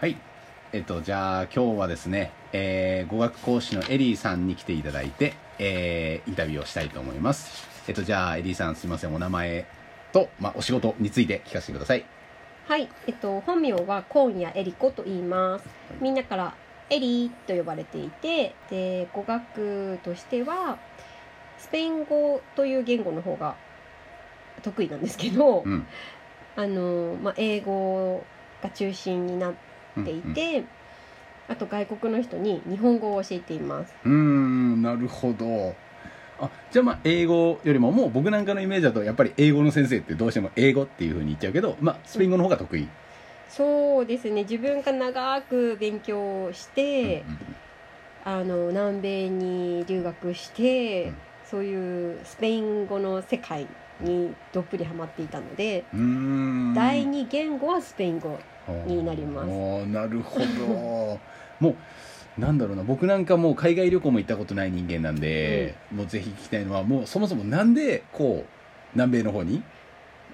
はい。えっと、じゃあ今日はですね、えー語学講師のエリーさんに来ていただいて、えーインタビューをしたいと思います。えっと、じゃあエリーさんすいません、お名前と、まあ、お仕事について聞かせてください。はい、えっと、本名は今夜エリコと言います。みんなからエリーと呼ばれていて、で、語学としては、スペイン語という言語の方が得意なんですけど、うん。あの、まあ、英語が中心になっていて、あと外国の人に日本語を教えています。うん。なるほど。あ、じゃあまあ、英語よりも、もう僕なんかのイメージだと、やっぱり英語の先生ってどうしても英語っていう風に言っちゃうけど、まあ、スペイン語の方が得意？そうですね、自分が長く勉強して、あの南米に留学して、うんそういうスペイン語の世界にどっぷりハマっていたので。第二言語はスペイン語になります。なるほど。もうなんだろうな。僕なんかもう海外旅行も行ったことない人間なんで、もうぜひ聞きたいのはもうそもそもなんでこう南米の方に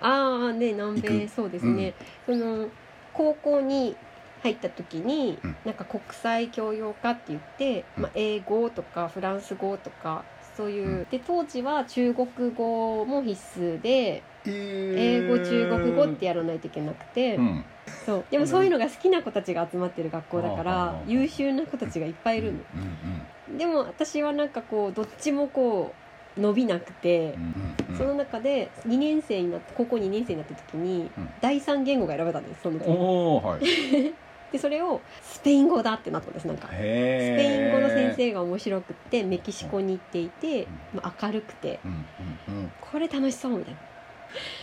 ああね南米そうですね、その高校に入った時に、うん。なんか国際教養科って言って、うん。まあ、英語とかフランス語とかそういう、うん。で当時は中国語も必須で英英語中国語ってやらないといけなくて、うんそう。でもそういうのが好きな子たちが集まってる学校だからはあ優秀な子たちがいっぱいいるの、うんでも私はなんかこうどっちもこう伸びなくてその中で2年生になって高校2年生になった時にうん。第三言語が選べたんですその時。おおはい。でそれをスペイン語だってなったんですなんか。スへペイン語の先生生が面白くってメキシコに行っていて、まあ、明るくて。これ楽しそうみたいな。うん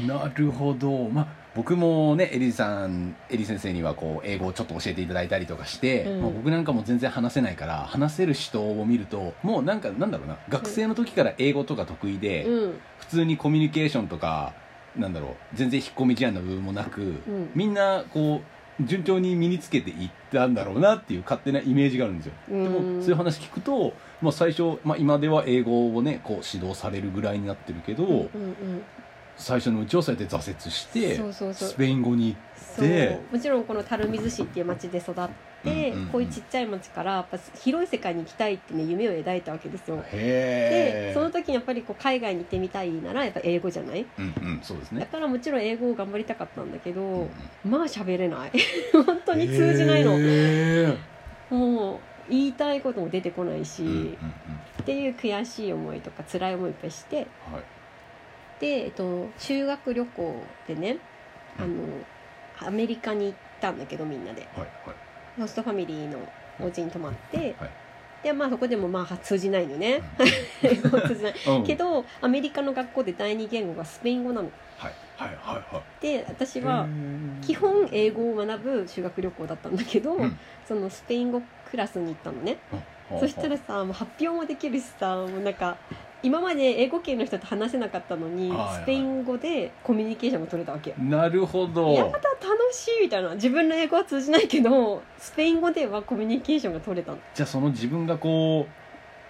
なるほど。まあ僕もねエリーさんエリー先生にはこう英語をちょっと教えていただいたりとかして、うん。まあ、僕なんかも全然話せないから話せる人を見るともうなんかなんだろうな学生の時から英語とか得意で、うん。普通にコミュニケーションとかなんだろう全然引っ込み思案の部分もなく、うん。みんなこう順調に身につけていったんだろうなっていう勝手なイメージがあるんですよ、うん。でもそういう話聞くと、まあ、最初、まあ、今では英語をねこう指導されるぐらいになってるけど、うんうん最初のうちはそうやって挫折してスペイン語にそう。でもちろんこの垂水市っていう町で育って、うんうんうん。こういうちっちゃい町からやっぱ広い世界に行きたいってね夢を抱いたわけですよ。でその時にやっぱりこう海外に行ってみたいならやっぱ英語じゃない？うんうんそうですだねからもちろん英語を頑張りたかったんだけど、うんうん。まあ喋れない。本当に通じないの。もう言いたいことも出てこないし、うんうんうん。っていう悔しい思いとか辛い思いいっぱいしてはいで、えっと、修学旅行でねあのアメリカに行ったんだけどみんなで。はいはい。ホストファミリーのお家に泊まって、はいでまあそこでもまあ通じないのね。英語 通じない。うん。けどアメリカの学校で第二言語がスペイン語なの。はいはいはいはい。で私は基本英語を学ぶ修学旅行だったんだけど、うん。そのスペイン語クラスに行ったのね。うん。そしたらさもう発表もできるしさもうなんか今まで英語圏の人と話せなかったのに、はいはい。スペイン語でコミュニケーションが取れたわけ。なるほど。やだ楽しいみたいな。自分の英語は通じないけどスペイン語ではコミュニケーションが取れたの。じゃあその自分がこう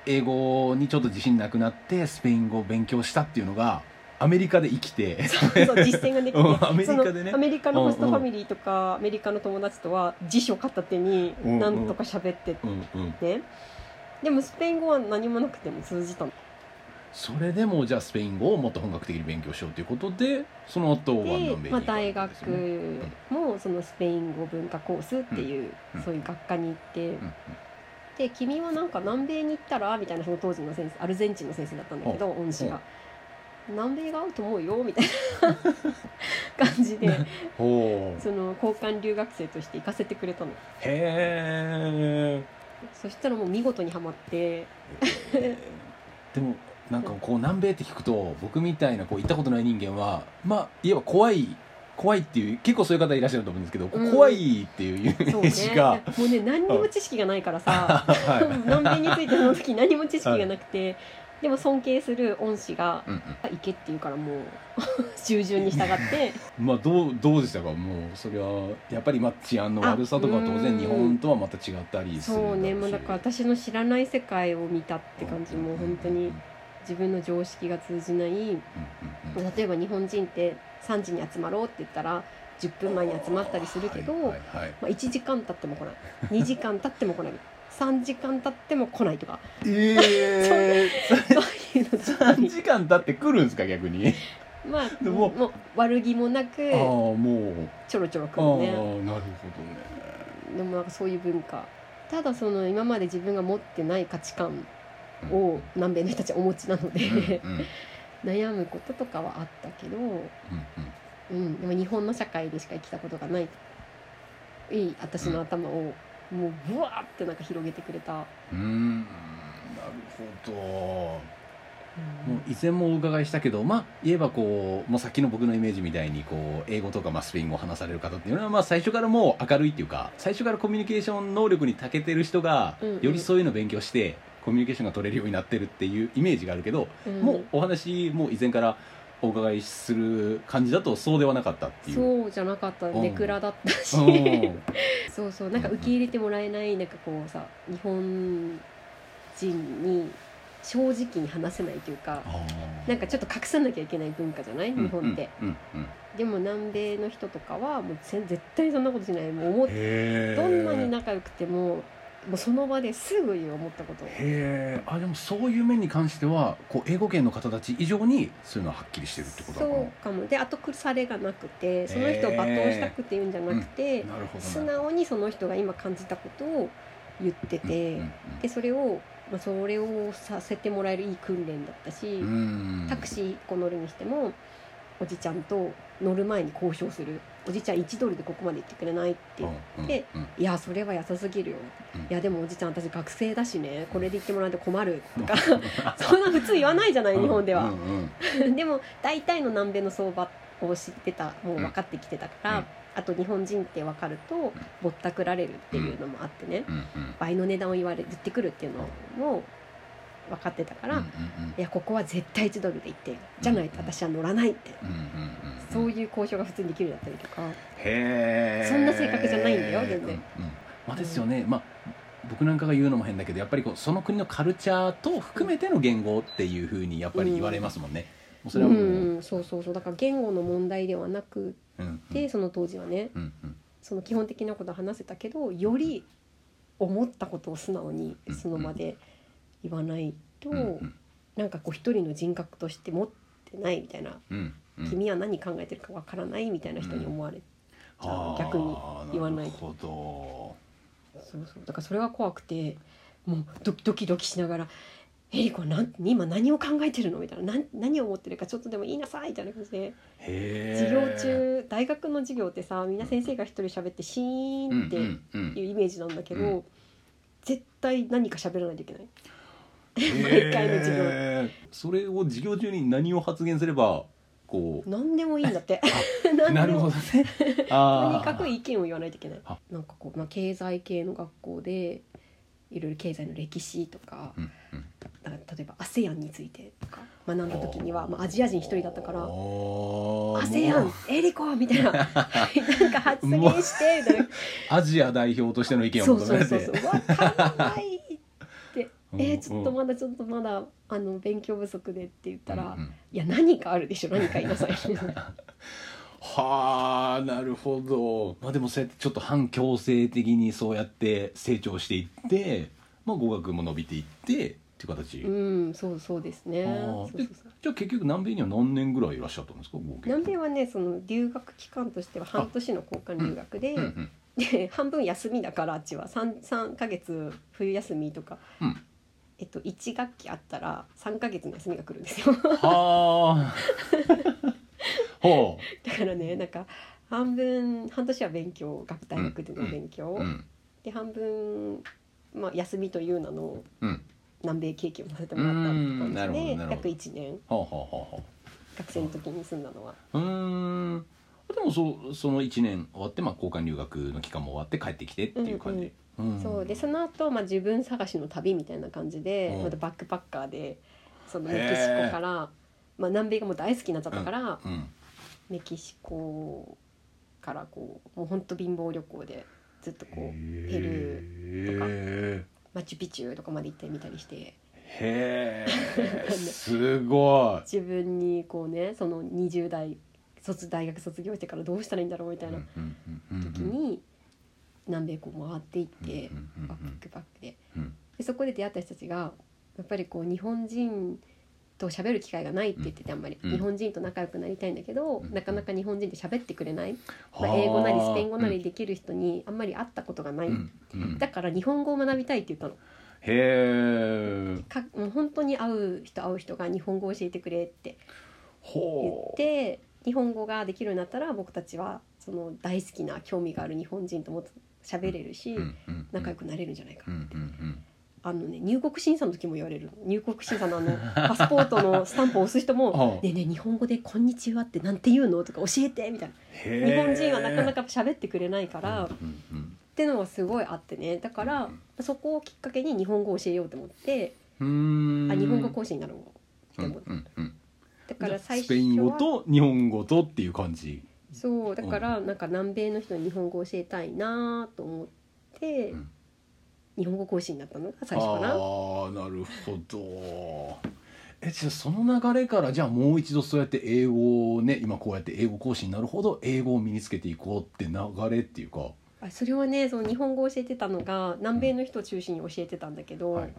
英語にちょっと自信なくなってスペイン語を勉強したっていうのがアメリカで生きてそう実践ができて、うんアメリカでね。アメリカのホストファミリーとか、アメリカの友達とは辞書片手になんとか喋って。うんうん。ね、でもスペイン語は何もなくても通じたのそれでもじゃあスペイン語をもっと本格的に勉強しようということでその後ワンでダンベイに行かれまあ、た大学もそのスペイン語文化コースっていう、うん。そういう学科に行って、うん。うん。で「君はなんか南米に行ったら?」みたいなその当時の先生アルゼンチンの先生だったんだけど恩師が「南米が合うと思うよ」みたいな感じで その交換留学生として行かせてくれたの。へえ。そしたらもう見事にはまって。でもなんかこう南米って聞くと僕みたいなこう行ったことない人間はまあいわば怖い怖いっていう結構そういう方いらっしゃると思うんですけど、うん。怖いっていうイメージが、もうね何にも知識がないからさはい。南米についてその時何も知識がなくて、でも尊敬する恩師がうんうん「行け」って言うからもう 従順に従って。まあどうどうでしたか？もうそれはやっぱりまあ治安の悪さとかは当然日本とはまた違ったりするそうね。もうしだから私の知らない世界を見たって感じ。もう本当に自分の常識が通じない例えば日本人って3時に集まろうって言ったら10分前に集まったりするけど、まあ、1時間経っても来ない。2時間経っても来ない。3時間経っても来ないとか。ええそう。いうのずっと3時間経って来るんですか逆に？まあでももう悪気もなくああもう。ちょろちょろああ来るねなるほどね。でもなんかそういう文化。ただその今まで自分が持ってない価値観を南米の人たちはお持ちなので、悩むこととかはあったけど、うん、でも日本の社会でしか生きたことがないいい私の頭をもうブワーってなんか広げてくれた、うん。うんなるほど。もう以前もお伺いしたけどまあ言えばこうもうさっきの僕のイメージみたいにこう英語とかまあスペイン語を話される方っていうのはまあ最初からもう明るいっていうか最初からコミュニケーション能力に長けてる人がよりそういうのを勉強してコミュニケーションが取れるようになってるっていうイメージがあるけど、うん。もうお話もう以前からお伺いする感じだとそうではなかったっていう。そうじゃなかった。うん。ネクラだったし、うん。そうそう。なんか受け入れてもらえないなんかこうさ日本人に正直に話せないというかなんかちょっと隠さなきゃいけない文化じゃない？日本って、うんうん。うんでも南米の人とかはもうぜ絶対そんなことしない。もうどんなに仲良くてももうその場ですぐ言う思ったことを。へえあでもそういう面に関してはこう英語圏の方たち以上にそういうのははっきりしてるってことなそうかも。で後腐れがなくてその人を罵倒したくて言うんじゃなくて、ななるほど。素直にその人が今感じたことを言ってて、でそれを、まあ、それをさせてもらえるいい訓練だったし、タクシー1個乗るにしてもおじちゃんと乗る前に交渉する。おじちゃん1ドルでここまで行ってくれないって言って、いやそれは優しすぎるよ、うん。いやでもおじちゃん私学生だしね。これで言ってもらって困るとか。そんな普通言わないじゃない日本では、でも大体の南米の相場を知ってたもう分かってきてたから、うん。あと日本人って分かるとぼったくられるっていうのもあってね、うんうん。倍の値段を言われ言ってくるっていうのも分かってたから、いやここは絶対1ドルで行ってじゃないと私は乗らないって、そういう交渉が普通にできるようになったりとか、へえそんな性格じゃないんだよ全然。まあですよね。まあ僕なんかが言うのも変だけどやっぱりこうその国のカルチャーと含めての言語っていうふうにやっぱり言われますもんね、もうそれはもう、うんうんそうそうそう。だから言語の問題ではなくうんてその当時はね。うんうん。その基本的なことは話せたけどより思ったことを素直にうんその場で言わないと、うんうん。なんかこう一人の人格として持ってないみたいな、うんうん。君は何考えてるかわからないみたいな人に思われ、あー逆に言わないと。るほそうそう。だからそれが怖くてもうドキドキドキしながら「エリコはなん今何を考えてるの?」みたいな何何を思ってるかちょっとでも言いなさいみたいな感じで。授業え中大学の授業ってさみんな先生が一人喋ってシーンってうんうんうん。いうイメージなんだけど、うん。絶対何か喋らないといけない。毎回の授業。それを授業中に何を発言すればこ何でもいいんだって。なるほどね。とあにかく意見を言わないといけない。あ。なんかこう、まあ、経済系の学校でいろいろ経済の歴史とかうんうん。だから例えば ASEAN についてとか学んだ時には、まあ、アジア人一人だったから「おー ASEAN エリコ!」みたいな。なんか発言してみたいな。アジア代表としての意見をそう求められてそうそうそう。わかんないえーちょっとまだちょっとまだあの勉強不足でって言ったら「うんうん。いや何かあるでしょ何か言いなさい」はあなるほど。まあでもそうやってちょっと反強制的にそうやって成長していって、まあ、語学も伸びていってっていう形、うんそうそうですね。じゃあ結局南米には何年ぐらいいらっしゃったんですか合計。南米はねその留学期間としては半年の交換留学で,、うん。うんで半分休みだからあっちは。3, 3ヶ月冬休みとか、うんえっと、1学期あったら3ヶ月の休みが来るんですよ。はあ。ほだからねなんか半分半年は勉強学大学での勉強、ううんで半分、まあ、休みという名のうん。南米経験をさせてもらったってうん感じで約1年。学生の時に住んだのは。あうーん。でもそその1年終わって、まあ、交換留学の期間も終わって帰ってきてっていう感じ、うんそう。でその後、まあ自分探しの旅みたいな感じでうん。またバックパッカーでそのメキシコから、まあ、南米がもう大好きになっちゃったから、うん。メキシコからこうもうほんと貧乏旅行でずっとこうペルーとかへマチュピチュとかまで行ってみたりして。えへえ すごい。自分にこうねその20代卒大学卒業してからどうしたらいいんだろうみたいな時に南米こう回っていってバックバックで。でそこで出会った人たちがやっぱりこう日本人と喋る機会がないって言っててあんまり、うん日本人と仲良くなりたいんだけど、うん。なかなか日本人で喋ってくれない、まあ、英語なりスペイン語なりできる人にあんまり会ったことがない、だから日本語を学びたいって言ったの。へえ。かもう本当に会う人会う人が日本語を教えてくれって言って日本語ができるようになったら僕たちはその大好きな興味がある日本人ともっと喋れるし、仲良くなれるんじゃないかなって、あのね入国審査の時も言われる。入国審査のあの パスポートのスタンプを押す人もはあ「ねえねえ日本語でこんにちはってなんて言うの?」とか教えてみたいな。日本人はなかなか喋ってくれないから、ってのはすごいあってね。だからそこをきっかけに日本語を教えようと思ってあ日本語講師になろうって。思ってだから最初スペイン語はと日本語とっていう感じそうだからなんか南米の人に日本語を教えたいなと思って、うん。日本語講師になったのが最初かな。ああなるほど。えじゃあその流れからじゃあもう一度そうやって英語をね今こうやって英語講師になるほど英語を身につけていこうって流れっていうか、あそれはねその日本語を教えてたのが南米の人を中心に教えてたんだけど、はい。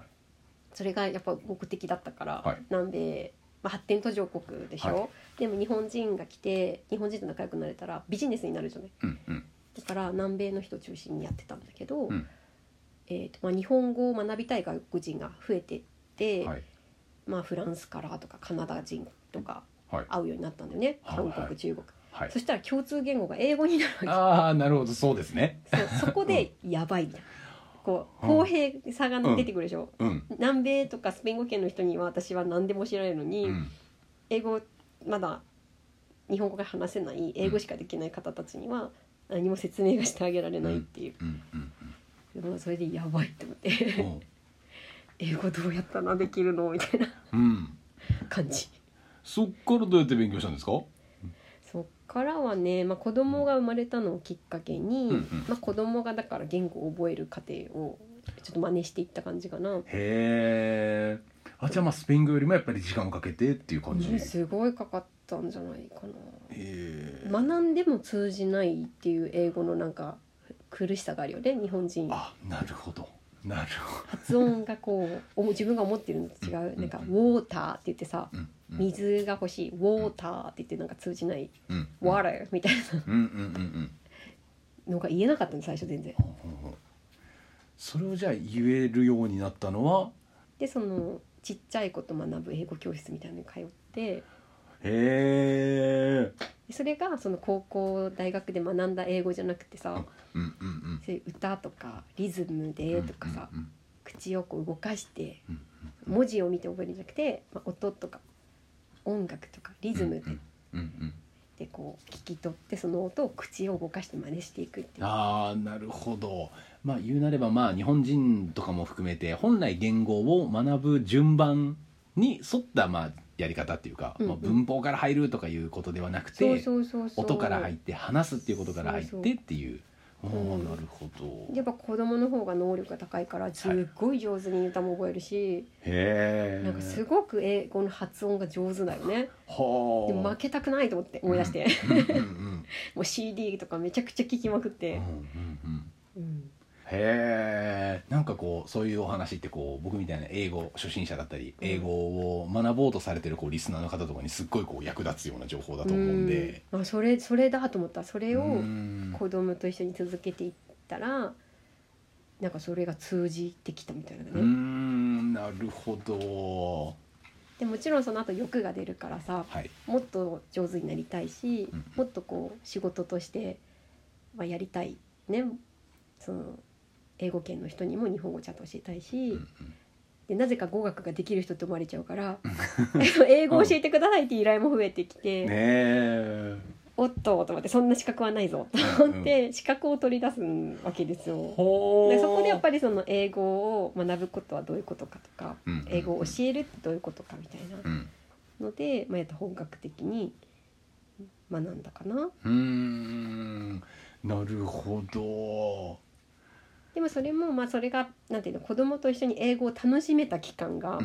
それがやっぱ目的だったから、はい。南米、まあ、発展途上国でしょ、はい。でも日本人が来て日本人と仲良くなれたらビジネスになるじゃない？うんうん。だから南米の人を中心にやってたんだけど、うん。えーとまあ、日本語を学びたい外国人が増えてって、はい。まあ、フランスからとかカナダ人とかはい。会うようになったんだよね。はい。韓国、はい中国。はい。そしたら共通言語が英語になるわけ。ああなるほど。そうですね。そうそこでやばいみたいなこううん公平さが出てくるでしょ、うん。南米とかスペイン語圏の人には私は何でも知られるのに、うん。英語まだ日本語が話せない英語しかできない方たちには何も説明がしてあげられないっていう、うん。うん。でもそれでやばいって思って。う。ん 英語どうやったらできるの？みたいなうん。感じ。そっからどうやって勉強したんですか？からはね、まあ、子供が生まれたのをきっかけに、うんうん。まあ、子供がだから言語を覚える過程をちょっと真似していった感じかな。へえあじゃあまあスペイン語よりもやっぱり時間をかけてっていう感じ、ねすごいかかったんじゃないかな。へえ学んでも通じないっていう英語のなんか苦しさがあるよね日本人。あなるほど。なるほ発音がこうお自分が思ってるのと違う。ん。うなんか「ウうんォーター」って言ってさうん水が欲しい「ウォーター」って言ってなんか通じないうん「water」みたいうんうんうんうん。なのが言えなかったの最初全然。ほうほうほう。それをじゃあ言えるようになったのは？でそのちっちゃい子と学ぶ英語教室みたいなのに通って。へえ。でそれがその高校大学で学んだ英語じゃなくてさうんうんうん。そういう歌とかリズムでとかさ、うんうん口をこう動かしてうん。文字を見て覚えるんじゃなくて、まあ、音とか音楽とかリズムで,、でこう聞き取ってその音を口を動かして真似していくっていう。ああなるほど。まあ言うなればまあ日本人とかも含めて本来言語を学ぶ順番に沿ったまあやり方っていうか、うんうん。まあ、文法から入るとかいうことではなくそうてそうそうそう。音から入って話すっていうことから入ってっていうああうんなるほど。やっぱ子供の方が能力が高いからすっごい上手に歌も覚えるし、へえなんかすごく英語の発音が上手だよね。はあ。でも負けたくないと思って思い出して、うんうんうん もう CD とかめちゃくちゃ聴きまくって。うん、うんうん。うんへえんかこうそういうお話ってこう僕みたいな英語初心者だったり英語を学ぼうとされてるこうリスナーの方とかにすっごいこう役立つような情報だと思うんで。うん。あそれそれだと思った。それをうん。子供と一緒に続けていったらなんかそれが通じてきたみたいなね、ん。なるほど。でもちろんその後欲が出るからさはい。もっと上手になりたいし、うん。もっとこう仕事として、まあ、やりたいね。その英語圏の人にも日本語をちゃんと教えたいし、うんでなぜか語学ができる人って思われちゃうから 英語を教えてくださいって依頼も増えてきて、ねえ。おっとと思ってそんな資格はないぞと思って資格を取り出すわけですよ。ほでそこでやっぱりりその英語を学ぶことはどういうことかとか、うん英語を教えるってどういうことかみたいなうん。ので、まあ、やっと本格的に学んだかな。うーん。なるほどでもそれもまあそれがなんていうの子供と一緒に英語を楽しめた期間が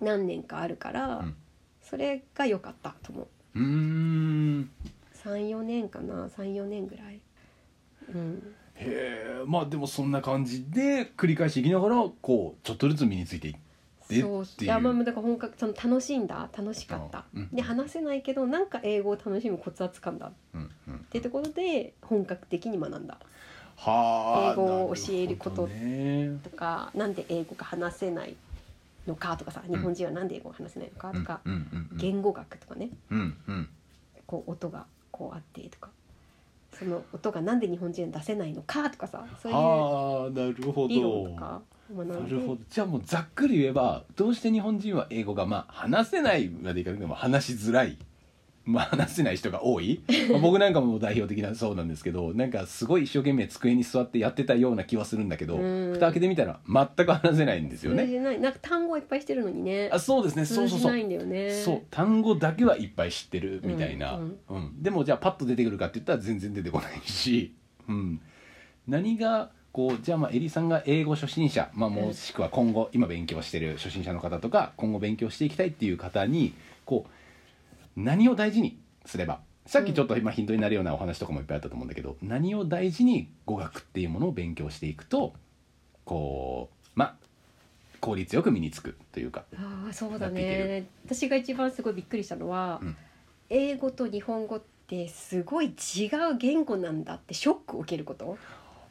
何年かあるから、うん。それが良かったと思う。うーん。34年かな34年ぐらい。うん。へえまあでもそんな感じで繰り返しいきながらこうちょっとずつ身についていってそうっていう。いやまあだから本格その楽しいんだ楽しかった。あうん。で話せないけどなんか英語を楽しむコツはつかんだっうん。うん。てところで本格的に学んだ。はあ英語を教えることとかなんで英語が話せないのかとかさ日本人はなんで英語が話せないのかとか、言語学とかね。うんうん。こう音がこうあってとか。その音がなんで日本人は出せないのかとかさそういうはあなるほ理論どとかなるほど。じゃあもうざっくり言えばどうして日本人は英語がまあ話せないまでいかなくても話しづらいまあ話せない人が多い、まあ僕なんかも代表的なそうなんですけどなんかすごい一生懸命机に座ってやってたような気はするんだけどうん。蓋開けてみたら全く話せないんですよね。ないなんか単語いっぱいしてるのにね。あそうですね。そうそうそう。そう。単語だけはいっぱい知ってるみたいな、うん。うん。でもじゃあパッと出てくるかって言ったら全然出てこないし、うん、何がこうじゃあまあエリさんが英語初心者、まあ、もしくは今後今勉強してる初心者の方とか今後勉強していきたいっていう方にこう何を大事にすればさっきちょっと今ヒントになるようなお話とかもいっぱいあったと思うんだけど、何を大事に語学っていうものを勉強していくとこうまあ効率よく身につくというかああそうだね。私が一番すごいびっくりしたのは、うん。英語と日本語ってすごい違う言語なんだってショックを受けること？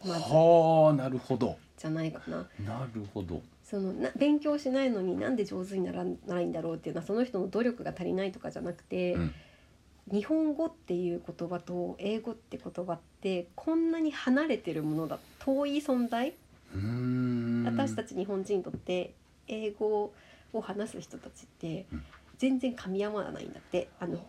まず。はあなるほど。じゃないかな。なるほどそのな勉強しないのになんで上手にならないんだろうっていうのはその人の努力が足りないとかじゃなくて、うん。日本語っていう言葉と英語って言葉ってこんなに離れてるものだ遠い存在？私たち日本人にとって英語を話す人たちってうん。全然噛み合わないんだって。あの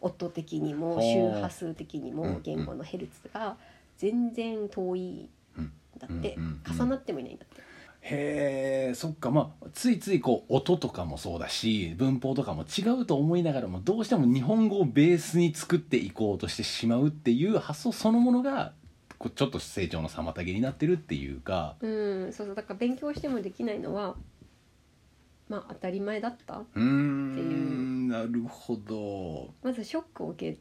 音的にもはあ。周波数的にうんも言語のヘルツが全然遠いんだって。重なってもいないんだって。へえそっか。まあついついこう音とかもそうだし文法とかも違うと思いながらもどうしても日本語をベースに作っていこうとしてしまうっていう発想そのものがこうちょっと成長の妨げになってるっていうか。うん、そうそう。だから勉強してもできないのはまあ当たり前だったう。ーんなるほど。まずショックを受け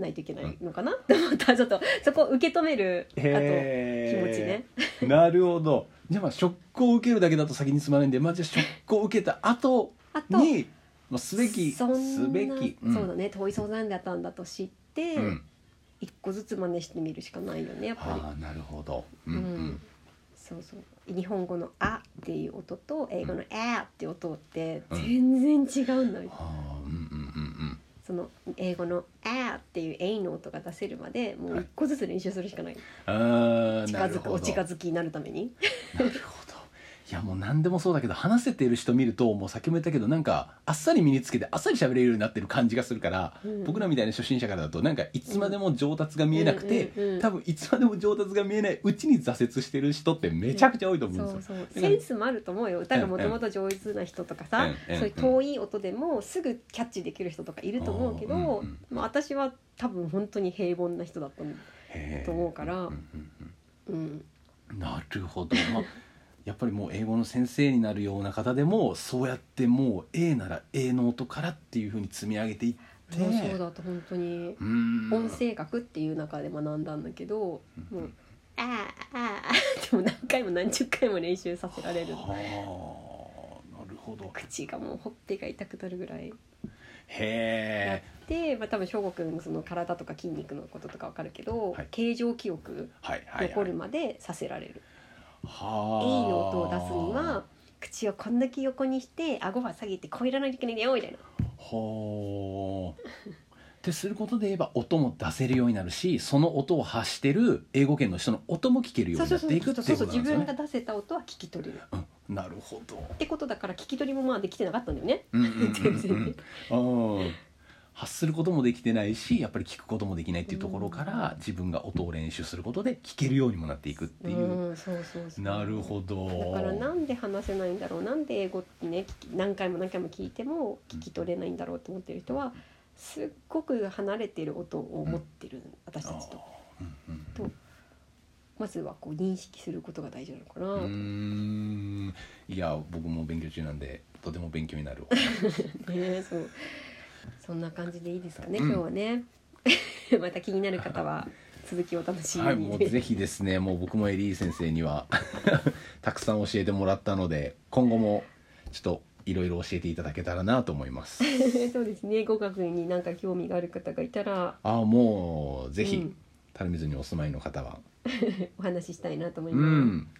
ないといけないのかなって思った。ちょっとそこを受け止めるあと気へ持ちね。えなるほどじゃあまあショックを受けるだけだと先に進まないんでまあじゃあショックを受けた後 あとに、まあ、すべきすべき、そうだね遠い相談だったんだと知って、うん、一個ずつ真似してみるしかないよねやっぱり。ああなるほど。うんうん、うん。そうそう。日本語の「あ」っていう音と英語の「あ」っていう音って全然違うんだよ、うんその英語の「あ」っていう「A」の音が出せるまでもう一個ずつ練習するしかない、うんああ近づくお近づきになるために。なるほどいやもう何でもそうだけど話せてる人見るともう先も言ったけどなんかあっさり身につけてあっさり喋れるようになってる感じがするから、うん。僕らみたいな初心者からだとなんかいつまでも上達が見えなくて、うんうんうん多分いつまでも上達が見えないうちに挫折してる人ってめちゃくちゃ多いと思うんですよ。そうそう。センスもあると思うよ。歌がもともと上手な人とかさ、そういう遠い音でもすぐキャッチできる人とかいると思うけど、うんうん私は多分本当に平凡な人だったと思うから。うん。なるほど、まあ、やっぱりもう英語の先生になるような方でもそうやってもう A なら A の音からっていうふうに積み上げていってそうだと本当に。音声学っていう中で学んだんだけど、もう「あーあー」でも何回も何十回も練習させられる。はあなるほど。口がもうほっぺが痛くなるぐらい。やへっえて、まあ、多分翔吾君のその体とか筋肉のこととかわかるけど、はい。形状記憶残るまでさせられる、は A の音を出すには口をこんだけ横にして顎は下げてこういらないといけないんだよみたいな。はあ。ってすることで言えば音も出せるようになるしその音を発してる英語圏の人の音も聞けるようそうそうそうになっていくっていそううそう自ことなんですよね分が出せた音は聞き取れる。うん、なるほど。ってことだから聞き取りもまあできてなかったんだよね。うんうんうんうん全然。ねうん発することもできてないしやっぱり聞くこともできないっていうところから、自分が音を練習することで聞けるようにもなっていくっていう、なるほど。だからなんで話せないんだろう？なんで英語ってね何回も何回も聞いても聞き取れないんだろうと思ってる人はすっごく離れてる音を持ってる、私たちと。うん。うん。まずはこう認識することが大事なのかな、うーん。いや僕も勉強中なんでとても勉強になる ねそうそんな感じでいいですかね、うん。今日はね。また気になる方は続きをお楽しみに、はいもうぜひですねもう僕もエリー先生には たくさん教えてもらったので今後もちょっといろいろ教えていただけたらなと思います。そうですね語学になんか興味がある方がいたら。ああもうぜひうん垂水にお住まいの方は。お話ししたいなと思いううん、ます、